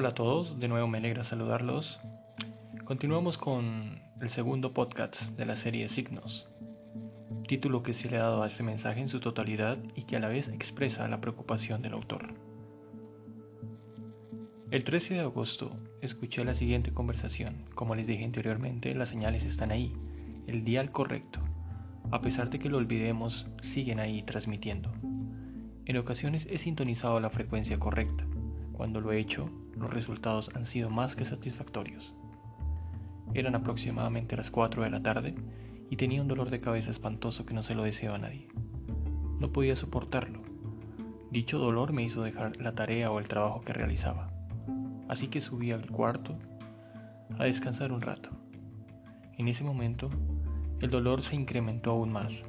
Hola a todos, de nuevo me alegra saludarlos. Continuamos con el segundo podcast de la serie Signos, título que se le ha dado a este mensaje en su totalidad y que a la vez expresa la preocupación del autor. El 13 de agosto escuché la siguiente conversación. Como les dije anteriormente, las señales están ahí, el dial correcto. A pesar de que lo olvidemos, siguen ahí transmitiendo. En ocasiones he sintonizado la frecuencia correcta. Cuando lo he hecho, los resultados han sido más que satisfactorios. Eran aproximadamente las 4 de la tarde y tenía un dolor de cabeza espantoso que no se lo deseo a nadie. No podía soportarlo. Dicho dolor me hizo dejar la tarea o el trabajo que realizaba. Así que subí al cuarto a descansar un rato. En ese momento, el dolor se incrementó aún más.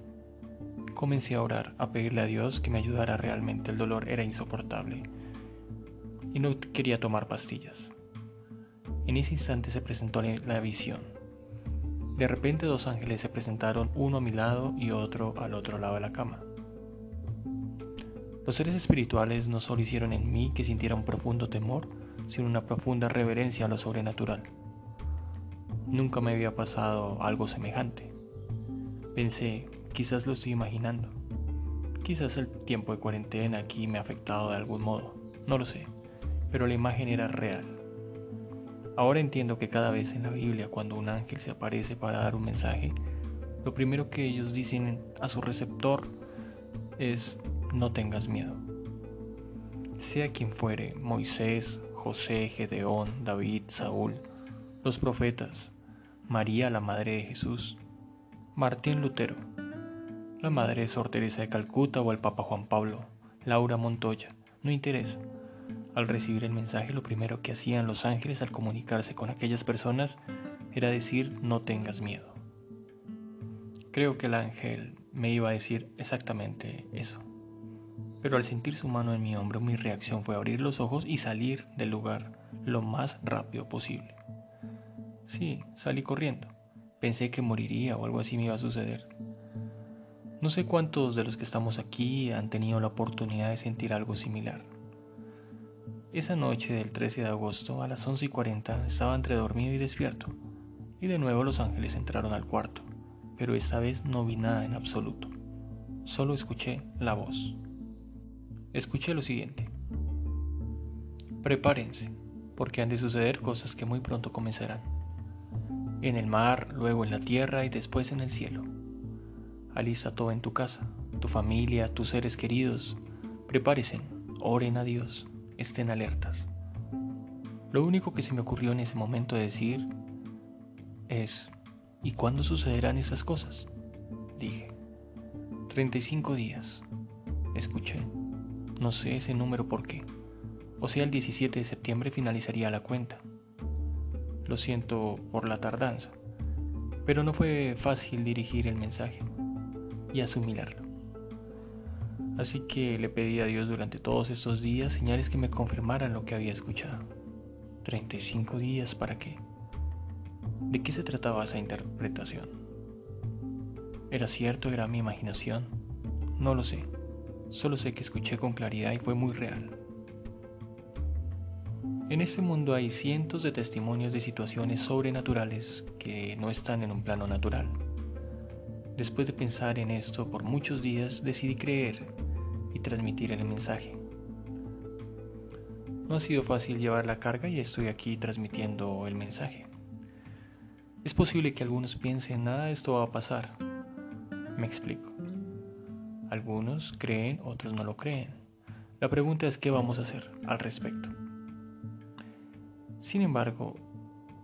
Comencé a orar, a pedirle a Dios que me ayudara realmente. El dolor era insoportable y no quería tomar pastillas. En ese instante se presentó la visión. De repente dos ángeles se presentaron, uno a mi lado y otro al otro lado de la cama. Los seres espirituales no solo hicieron en mí que sintiera un profundo temor, sino una profunda reverencia a lo sobrenatural. Nunca me había pasado algo semejante. Pensé, quizás lo estoy imaginando. Quizás el tiempo de cuarentena aquí me ha afectado de algún modo. No lo sé pero la imagen era real. Ahora entiendo que cada vez en la Biblia cuando un ángel se aparece para dar un mensaje, lo primero que ellos dicen a su receptor es no tengas miedo. Sea quien fuere, Moisés, José, Gedeón, David, Saúl, los profetas, María la Madre de Jesús, Martín Lutero, la Madre de Sor Teresa de Calcuta o el Papa Juan Pablo, Laura Montoya, no interesa. Al recibir el mensaje, lo primero que hacían los ángeles al comunicarse con aquellas personas era decir no tengas miedo. Creo que el ángel me iba a decir exactamente eso. Pero al sentir su mano en mi hombro, mi reacción fue abrir los ojos y salir del lugar lo más rápido posible. Sí, salí corriendo. Pensé que moriría o algo así me iba a suceder. No sé cuántos de los que estamos aquí han tenido la oportunidad de sentir algo similar. Esa noche del 13 de agosto a las 11 y 40 estaba entre dormido y despierto, y de nuevo los ángeles entraron al cuarto, pero esta vez no vi nada en absoluto, solo escuché la voz. Escuché lo siguiente. Prepárense, porque han de suceder cosas que muy pronto comenzarán. En el mar, luego en la tierra y después en el cielo. Alista todo en tu casa, tu familia, tus seres queridos. Prepárense, oren a Dios estén alertas. Lo único que se me ocurrió en ese momento de decir es, ¿y cuándo sucederán esas cosas? Dije, 35 días. Escuché, no sé ese número por qué. O sea, el 17 de septiembre finalizaría la cuenta. Lo siento por la tardanza, pero no fue fácil dirigir el mensaje y asumirlo. Así que le pedí a Dios durante todos estos días señales que me confirmaran lo que había escuchado. 35 días para qué? ¿De qué se trataba esa interpretación? ¿Era cierto? ¿Era mi imaginación? No lo sé. Solo sé que escuché con claridad y fue muy real. En este mundo hay cientos de testimonios de situaciones sobrenaturales que no están en un plano natural. Después de pensar en esto por muchos días, decidí creer transmitir el mensaje. No ha sido fácil llevar la carga y estoy aquí transmitiendo el mensaje. Es posible que algunos piensen, nada, esto va a pasar. Me explico. Algunos creen, otros no lo creen. La pregunta es qué vamos a hacer al respecto. Sin embargo,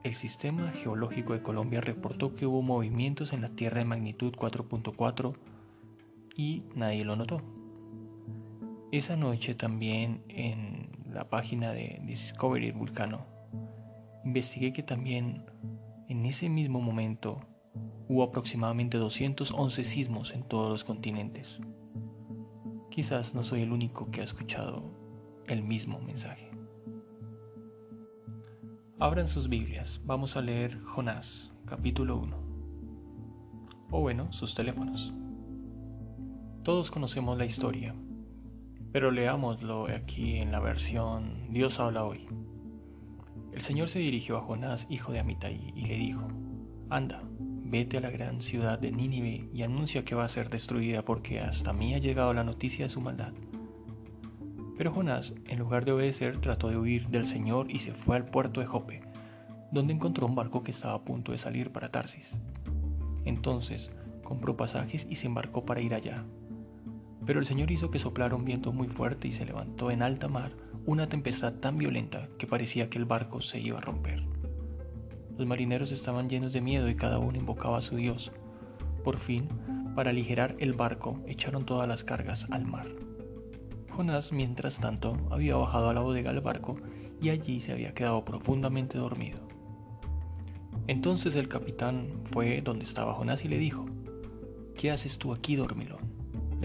el Sistema Geológico de Colombia reportó que hubo movimientos en la Tierra de magnitud 4.4 y nadie lo notó. Esa noche también en la página de Discovery Vulcano investigué que también en ese mismo momento hubo aproximadamente 211 sismos en todos los continentes. Quizás no soy el único que ha escuchado el mismo mensaje. Abran sus Biblias, vamos a leer Jonás, capítulo 1. O bueno, sus teléfonos. Todos conocemos la historia, pero leámoslo aquí en la versión Dios habla hoy. El Señor se dirigió a Jonás, hijo de Amitai, y le dijo, Anda, vete a la gran ciudad de Nínive y anuncia que va a ser destruida porque hasta mí ha llegado la noticia de su maldad. Pero Jonás, en lugar de obedecer, trató de huir del Señor y se fue al puerto de Jope, donde encontró un barco que estaba a punto de salir para Tarsis. Entonces compró pasajes y se embarcó para ir allá. Pero el Señor hizo que soplara un viento muy fuerte y se levantó en alta mar una tempestad tan violenta que parecía que el barco se iba a romper. Los marineros estaban llenos de miedo y cada uno invocaba a su Dios. Por fin, para aligerar el barco, echaron todas las cargas al mar. Jonás, mientras tanto, había bajado a la bodega del barco y allí se había quedado profundamente dormido. Entonces el capitán fue donde estaba Jonás y le dijo, ¿Qué haces tú aquí, dormilón?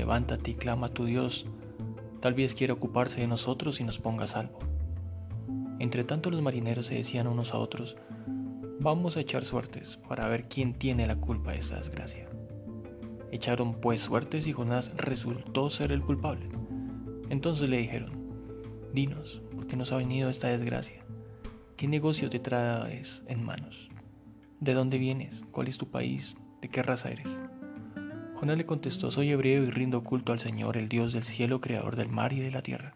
Levántate y clama a tu Dios Tal vez quiera ocuparse de nosotros y nos ponga a salvo. Entre tanto los marineros se decían unos a otros, vamos a echar suertes para ver quién tiene la culpa de esta desgracia. Echaron pues suertes y Jonás resultó ser el culpable. Entonces le dijeron, dinos, ¿por qué nos ha venido esta desgracia? ¿Qué negocio te traes en manos? ¿De dónde vienes? ¿Cuál es tu país? ¿De qué raza eres? Jonás le contestó, soy hebreo y rindo culto al Señor, el Dios del cielo, creador del mar y de la tierra.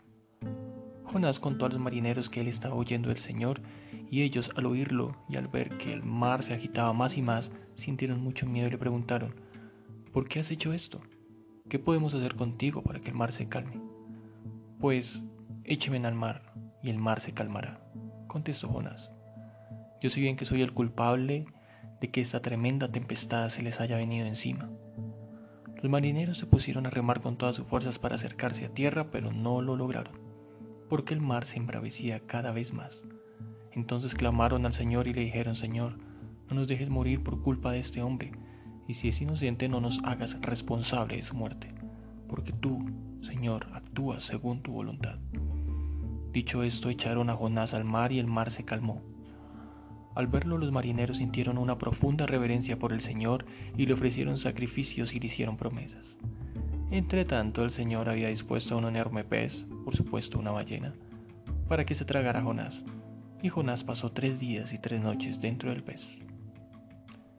Jonás contó a los marineros que él estaba oyendo del Señor, y ellos al oírlo y al ver que el mar se agitaba más y más, sintieron mucho miedo y le preguntaron, ¿por qué has hecho esto? ¿Qué podemos hacer contigo para que el mar se calme? Pues écheme al mar, y el mar se calmará, contestó Jonás. Yo sé bien que soy el culpable de que esta tremenda tempestad se les haya venido encima. Los marineros se pusieron a remar con todas sus fuerzas para acercarse a tierra, pero no lo lograron, porque el mar se embravecía cada vez más. Entonces clamaron al Señor y le dijeron, Señor, no nos dejes morir por culpa de este hombre, y si es inocente no nos hagas responsable de su muerte, porque tú, Señor, actúas según tu voluntad. Dicho esto, echaron a Jonás al mar y el mar se calmó. Al verlo los marineros sintieron una profunda reverencia por el Señor y le ofrecieron sacrificios y le hicieron promesas. Entre tanto el Señor había dispuesto a un enorme pez, por supuesto una ballena, para que se tragara a Jonás, y Jonás pasó tres días y tres noches dentro del pez.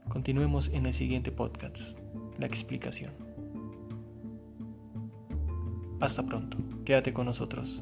Continuemos en el siguiente podcast, la explicación. Hasta pronto, quédate con nosotros.